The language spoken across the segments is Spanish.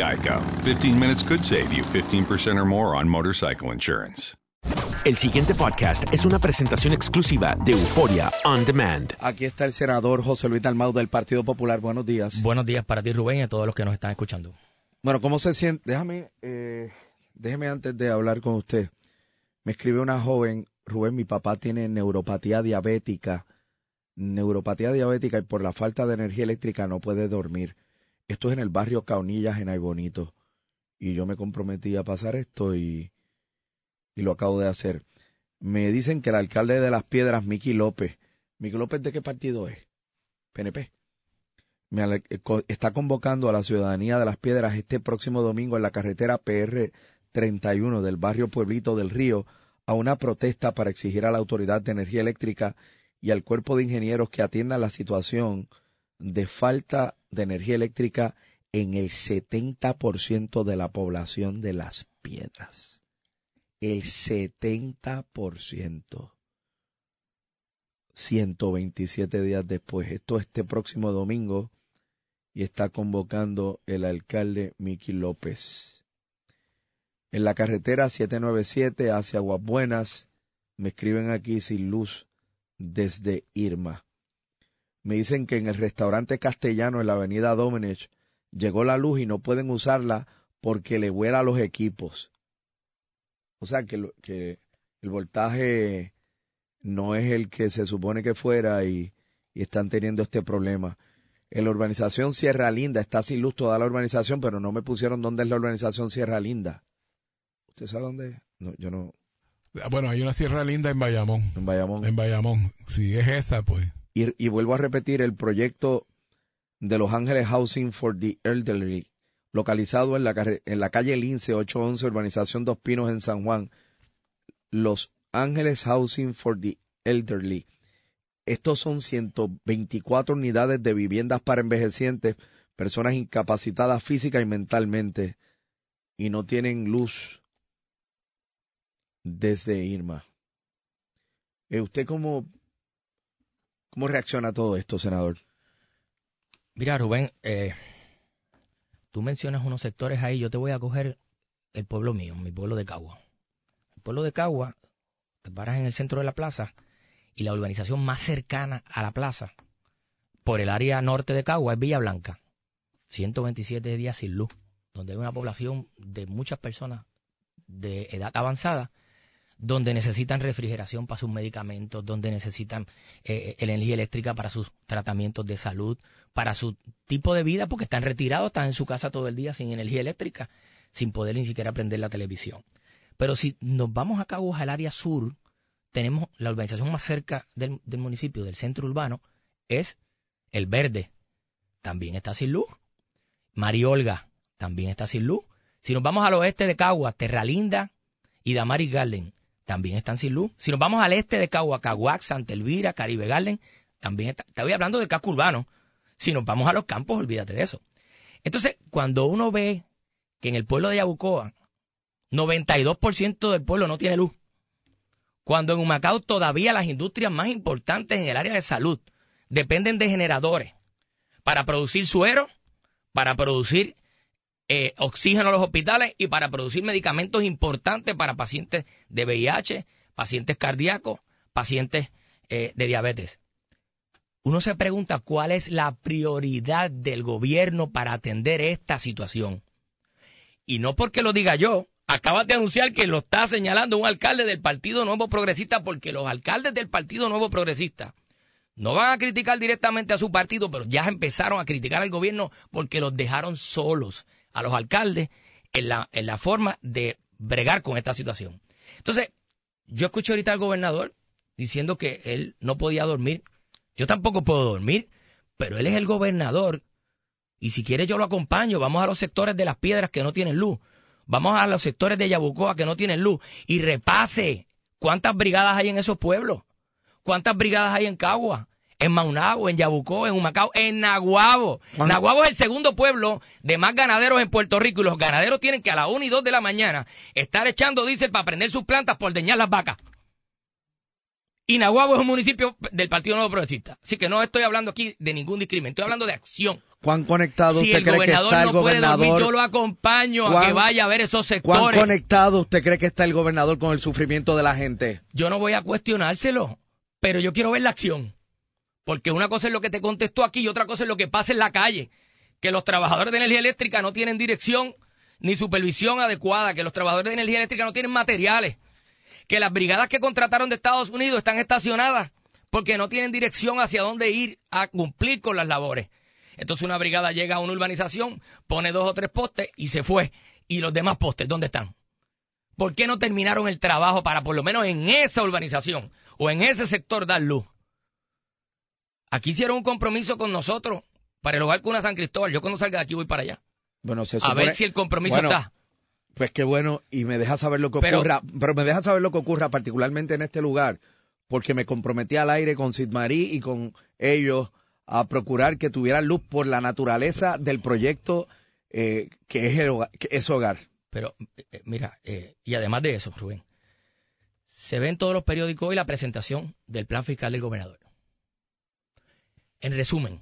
Geico. 15 minutes could save you 15% or more on motorcycle insurance. El siguiente podcast es una presentación exclusiva de Euforia On Demand. Aquí está el senador José Luis Dalmau del Partido Popular. Buenos días. Buenos días para ti, Rubén, y a todos los que nos están escuchando. Bueno, ¿cómo se siente? Déjame, eh, déjeme antes de hablar con usted. Me escribe una joven, Rubén, mi papá tiene neuropatía diabética, neuropatía diabética y por la falta de energía eléctrica no puede dormir. Esto es en el barrio Caunillas, en Aybonito. Y yo me comprometí a pasar esto y, y lo acabo de hacer. Me dicen que el alcalde de Las Piedras, Miki López, Miki López, ¿de qué partido es? PNP. Me eh, está convocando a la ciudadanía de Las Piedras este próximo domingo en la carretera PR 31 del barrio Pueblito del Río a una protesta para exigir a la Autoridad de Energía Eléctrica y al cuerpo de ingenieros que atiendan la situación de falta de energía eléctrica en el 70% de la población de Las Piedras. El 70%. 127 días después. Esto este próximo domingo y está convocando el alcalde Miki López. En la carretera 797 hacia Aguas Buenas, me escriben aquí sin luz desde Irma. Me dicen que en el restaurante castellano en la avenida Domenech llegó la luz y no pueden usarla porque le vuela los equipos. O sea que, que el voltaje no es el que se supone que fuera y, y están teniendo este problema. En la urbanización Sierra Linda está sin luz toda la urbanización, pero no me pusieron dónde es la urbanización Sierra Linda. ¿Usted sabe dónde es? No, yo no. Bueno, hay una Sierra Linda en Bayamón. En Bayamón. En Bayamón. Si es esa, pues. Y, vuelvo a repetir el proyecto de Los Ángeles Housing for the Elderly, localizado en la, en la calle Lince 811, urbanización Dos Pinos en San Juan. Los Ángeles Housing for the Elderly. Estos son 124 unidades de viviendas para envejecientes, personas incapacitadas física y mentalmente, y no tienen luz desde Irma. Eh, ¿Usted cómo, cómo reacciona todo esto, senador? Mira, Rubén, eh, tú mencionas unos sectores ahí, yo te voy a coger el pueblo mío, mi pueblo de Cagua. el pueblo de Cagua, te paras en el centro de la plaza y la urbanización más cercana a la plaza, por el área norte de Cagua, es Villa Blanca. 127 días sin luz, donde hay una población de muchas personas de edad avanzada, donde necesitan refrigeración para sus medicamentos, donde necesitan eh, energía eléctrica para sus tratamientos de salud, para su tipo de vida, porque están retirados, están en su casa todo el día sin energía eléctrica, sin poder ni siquiera prender la televisión. Pero si nos vamos a Cabo al área sur, tenemos la urbanización más cerca del, del municipio, del centro urbano, es El Verde. También está sin luz. Mariolga también está sin luz. Si nos vamos al oeste de Cagua, Terralinda y Damaris Garden también están sin luz. Si nos vamos al este de Cagua, Caguac, Santa Elvira, Caribe Garden, también está. Estoy hablando del casco urbano. Si nos vamos a los campos, olvídate de eso. Entonces, cuando uno ve que en el pueblo de Yabucoa, 92% del pueblo no tiene luz, cuando en Humacao todavía las industrias más importantes en el área de salud dependen de generadores para producir suero, para producir eh, oxígeno a los hospitales y para producir medicamentos importantes para pacientes de VIH, pacientes cardíacos, pacientes eh, de diabetes. Uno se pregunta cuál es la prioridad del gobierno para atender esta situación. Y no porque lo diga yo, acabas de anunciar que lo está señalando un alcalde del Partido Nuevo Progresista porque los alcaldes del Partido Nuevo Progresista no van a criticar directamente a su partido, pero ya empezaron a criticar al gobierno porque los dejaron solos a los alcaldes en la, en la forma de bregar con esta situación. Entonces, yo escuché ahorita al gobernador diciendo que él no podía dormir. Yo tampoco puedo dormir, pero él es el gobernador. Y si quiere yo lo acompaño. Vamos a los sectores de las piedras que no tienen luz. Vamos a los sectores de Yabucoa que no tienen luz. Y repase cuántas brigadas hay en esos pueblos. ¿Cuántas brigadas hay en Cagua? En Maunabo, en Yabucó, en Humacao, en Naguabo. Naguabo es el segundo pueblo de más ganaderos en Puerto Rico y los ganaderos tienen que a las 1 y 2 de la mañana estar echando diésel para prender sus plantas por deñar las vacas. Y Naguabo es un municipio del Partido Nuevo Progresista. Así que no estoy hablando aquí de ningún discrimen, estoy hablando de acción. ¿Cuán conectado si usted el cree que gobernador está el no puede gobernador? dormir, yo lo acompaño a que vaya a ver esos sectores. ¿Cuán conectado usted cree que está el gobernador con el sufrimiento de la gente? Yo no voy a cuestionárselo, pero yo quiero ver la acción. Porque una cosa es lo que te contestó aquí y otra cosa es lo que pasa en la calle. Que los trabajadores de energía eléctrica no tienen dirección ni supervisión adecuada, que los trabajadores de energía eléctrica no tienen materiales, que las brigadas que contrataron de Estados Unidos están estacionadas porque no tienen dirección hacia dónde ir a cumplir con las labores. Entonces una brigada llega a una urbanización, pone dos o tres postes y se fue. ¿Y los demás postes dónde están? ¿Por qué no terminaron el trabajo para por lo menos en esa urbanización o en ese sector dar luz? Aquí hicieron un compromiso con nosotros para el hogar Cuna San Cristóbal. Yo cuando salga de aquí voy para allá. Bueno, se A supone- ver si el compromiso Bueno, está. Pues qué bueno, y me deja saber lo que Pero- ocurra, pero me deja saber lo que ocurra particularmente en este lugar, porque me comprometí al aire con Sid Marí y con ellos a procurar que tuvieran luz por la naturaleza del proyecto eh, que es el hogar, que es hogar. Pero, eh, eh, mira, eh, y además de eso, Rubén, se ve en todos los periódicos hoy la presentación del plan fiscal del gobernador. En resumen,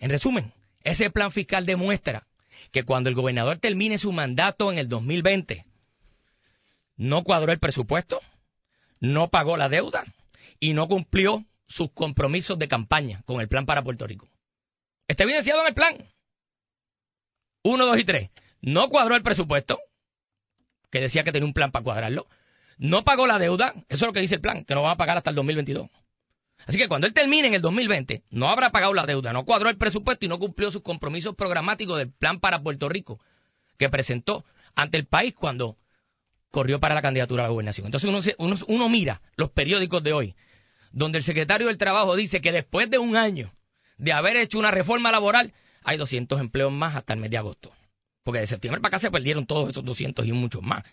en resumen, ese plan fiscal demuestra que cuando el gobernador termine su mandato en el 2020, no cuadró el presupuesto, no pagó la deuda y no cumplió sus compromisos de campaña con el plan para Puerto Rico. Está evidenciado en el plan. Uno, dos y tres. No cuadró el presupuesto, que decía que tenía un plan para cuadrarlo. No pagó la deuda, eso es lo que dice el plan, que no van a pagar hasta el 2022. Así que cuando él termine en el 2020, no habrá pagado la deuda, no cuadró el presupuesto y no cumplió sus compromisos programáticos del plan para Puerto Rico que presentó ante el país cuando corrió para la candidatura a la gobernación. Entonces uno, mira los periódicos de hoy, donde el secretario del Trabajo dice que después de un año de haber hecho una reforma laboral, hay 200 empleos más hasta el mes de agosto. Porque de septiembre para acá se perdieron todos esos 200 y muchos más.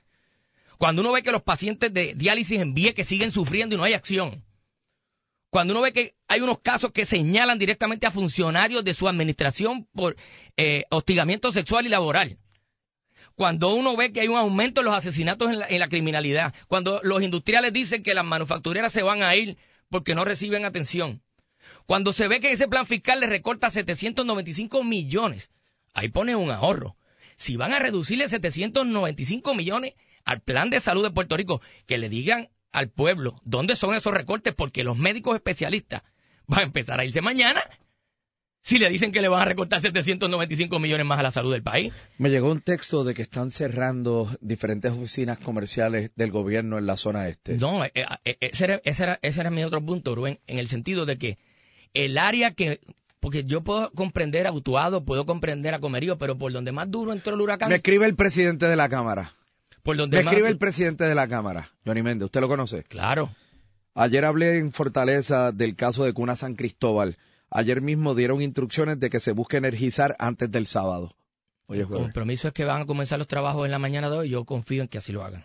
Cuando uno ve que los pacientes de diálisis en que siguen sufriendo y no hay acción. Cuando uno ve que hay unos casos que señalan directamente a funcionarios de su administración por eh, hostigamiento sexual y laboral. Cuando uno ve que hay un aumento en los asesinatos en la, en la criminalidad. Cuando los industriales dicen que las manufactureras se van a ir porque no reciben atención. Cuando se ve que ese plan fiscal le recorta 795 millones, ahí pone un ahorro. Si van a reducirle 795 millones al plan de salud de Puerto Rico, que le digan al pueblo dónde son esos recortes, porque los médicos especialistas van a empezar a irse mañana si le dicen que le van a recortar 795 millones más a la salud del país. Me llegó un texto de que están cerrando diferentes oficinas comerciales del gobierno en la zona este. No, eh, eh, ese, era, ese, era, ese era mi otro punto, Rubén, en el sentido de que el área que porque yo puedo comprender a Utuado, puedo comprender a Comerío, pero por donde más duro entró el huracán. Me escribe el presidente de la Cámara. Por donde Me más escribe el presidente de la Cámara, Johnny Méndez. ¿Usted lo conoce? Claro. Ayer hablé en Fortaleza del caso de Cuna San Cristóbal. Ayer mismo dieron instrucciones de que se busque energizar antes del sábado. Oye, el compromiso es que van a comenzar los trabajos en la mañana de hoy y yo confío en que así lo hagan.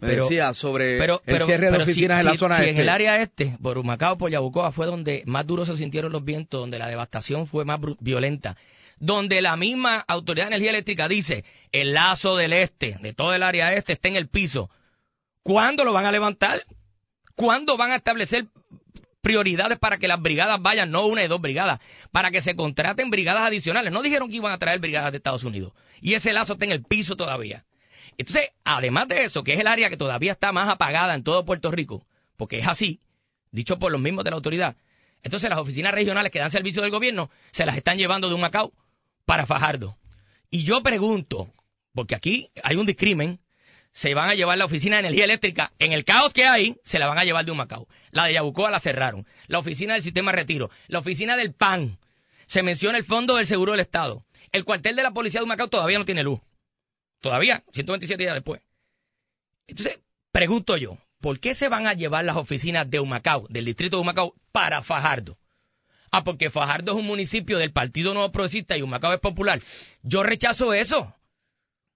Me decía sobre el cierre de oficinas si, en la si- zona si este. en el área este, por Humacao, por Yabucoa, fue donde más duro se sintieron los vientos, donde la devastación fue más violenta, donde la misma Autoridad de Energía Eléctrica dice el lazo del este, de todo el área este, está en el piso. ¿Cuándo lo van a levantar? ¿Cuándo van a establecer prioridades para que las brigadas vayan, no una y dos brigadas, para que se contraten brigadas adicionales? No dijeron que iban a traer brigadas de Estados Unidos. Y ese lazo está en el piso todavía. Entonces, además de eso, que es el área que todavía está más apagada en todo Puerto Rico, porque es así, dicho por los mismos de la autoridad, entonces las oficinas regionales que dan servicio del gobierno se las están llevando de un Macao para Fajardo. Y yo pregunto, porque aquí hay un discrimen, se van a llevar la oficina de energía eléctrica, en el caos que hay, se la van a llevar de un Macao. La de Yabucoa la cerraron, la oficina del sistema de retiro, la oficina del PAN, se menciona el Fondo del Seguro del Estado, el cuartel de la policía de Humacao todavía no tiene luz. Todavía, 127 días después. Entonces, pregunto yo, ¿por qué se van a llevar las oficinas de Humacao, del distrito de Humacao, para Fajardo? Ah, porque Fajardo es un municipio del Partido Nuevo Progresista y Humacao es popular. Yo rechazo eso.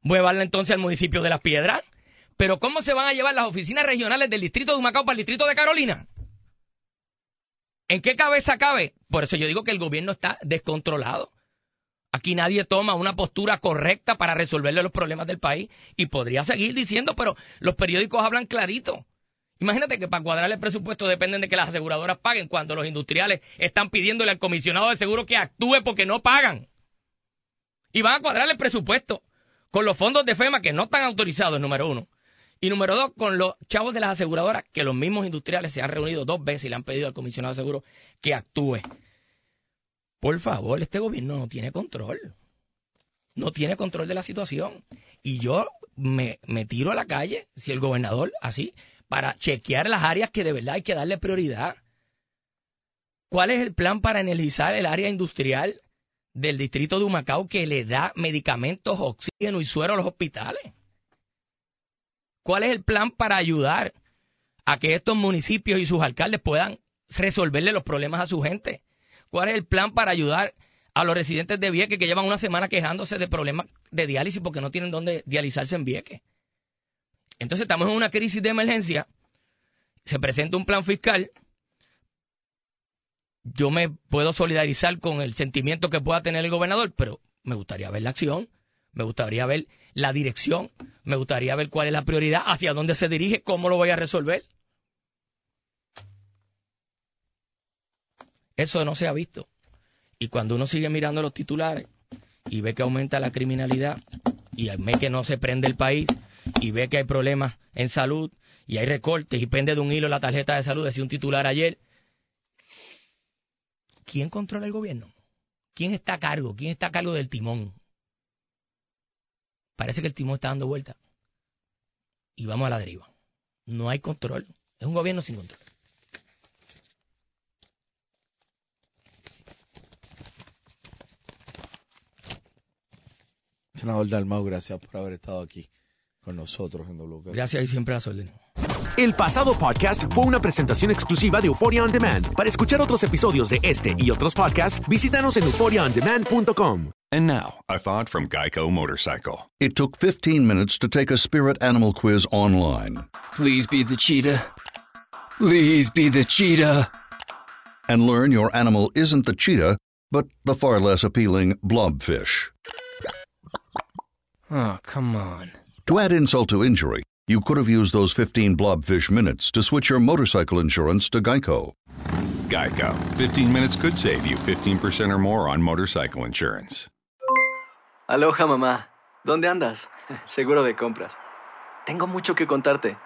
Muévanla entonces al municipio de Las Piedras. Pero ¿cómo se van a llevar las oficinas regionales del distrito de Humacao para el distrito de Carolina? ¿En qué cabeza cabe? Por eso yo digo que el gobierno está descontrolado. Aquí nadie toma una postura correcta para resolverle los problemas del país y podría seguir diciendo, pero los periódicos hablan clarito. Imagínate que para cuadrar el presupuesto dependen de que las aseguradoras paguen cuando los industriales están pidiéndole al comisionado de seguro que actúe porque no pagan. Y van a cuadrar el presupuesto con los fondos de FEMA que no están autorizados, número uno. Y número dos, con los chavos de las aseguradoras que los mismos industriales se han reunido dos veces y le han pedido al comisionado de seguro que actúe. Por favor, este gobierno no tiene control. No tiene control de la situación. Y yo me, me tiro a la calle, si el gobernador así, para chequear las áreas que de verdad hay que darle prioridad. ¿Cuál es el plan para energizar el área industrial del distrito de Humacao que le da medicamentos, oxígeno y suero a los hospitales? ¿Cuál es el plan para ayudar a que estos municipios y sus alcaldes puedan resolverle los problemas a su gente? ¿Cuál es el plan para ayudar a los residentes de Vieques que llevan una semana quejándose de problemas de diálisis porque no tienen dónde dializarse en Vieques? Entonces estamos en una crisis de emergencia, se presenta un plan fiscal, yo me puedo solidarizar con el sentimiento que pueda tener el gobernador, pero me gustaría ver la acción, me gustaría ver la dirección, me gustaría ver cuál es la prioridad, hacia dónde se dirige, cómo lo voy a resolver. Eso no se ha visto. Y cuando uno sigue mirando los titulares y ve que aumenta la criminalidad y ve que no se prende el país y ve que hay problemas en salud y hay recortes y pende de un hilo la tarjeta de salud, decía un titular ayer, ¿quién controla el gobierno? ¿Quién está a cargo? ¿Quién está a cargo del timón? Parece que el timón está dando vuelta. Y vamos a la deriva. No hay control. Es un gobierno sin control. Senador Dalmau, gracias por haber estado aquí con nosotros en WP. Gracias y siempre a las órdenes. El pasado podcast fue una presentación exclusiva de Euphoria On Demand. Para escuchar otros episodios de este y otros podcasts, visítanos en euphoriaondemand.com. And now, a thought from Geico Motorcycle. It took 15 minutes to take a spirit animal quiz online Please be the cheetah. Please be the cheetah. and learn your animal isn't the cheetah, but the far less appealing blobfish. Oh, come on. To add insult to injury, you could have used those 15 blobfish minutes to switch your motorcycle insurance to Geico. Geico. 15 minutes could save you 15% or more on motorcycle insurance. Aloha mamá. ¿Dónde andas? Seguro de compras. Tengo mucho que contarte.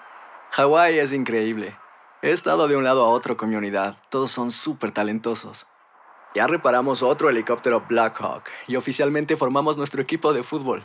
Hawái es increíble. He estado de un lado a otro con mi unidad. Todos son súper talentosos. Ya reparamos otro helicóptero Blackhawk y oficialmente formamos nuestro equipo de fútbol.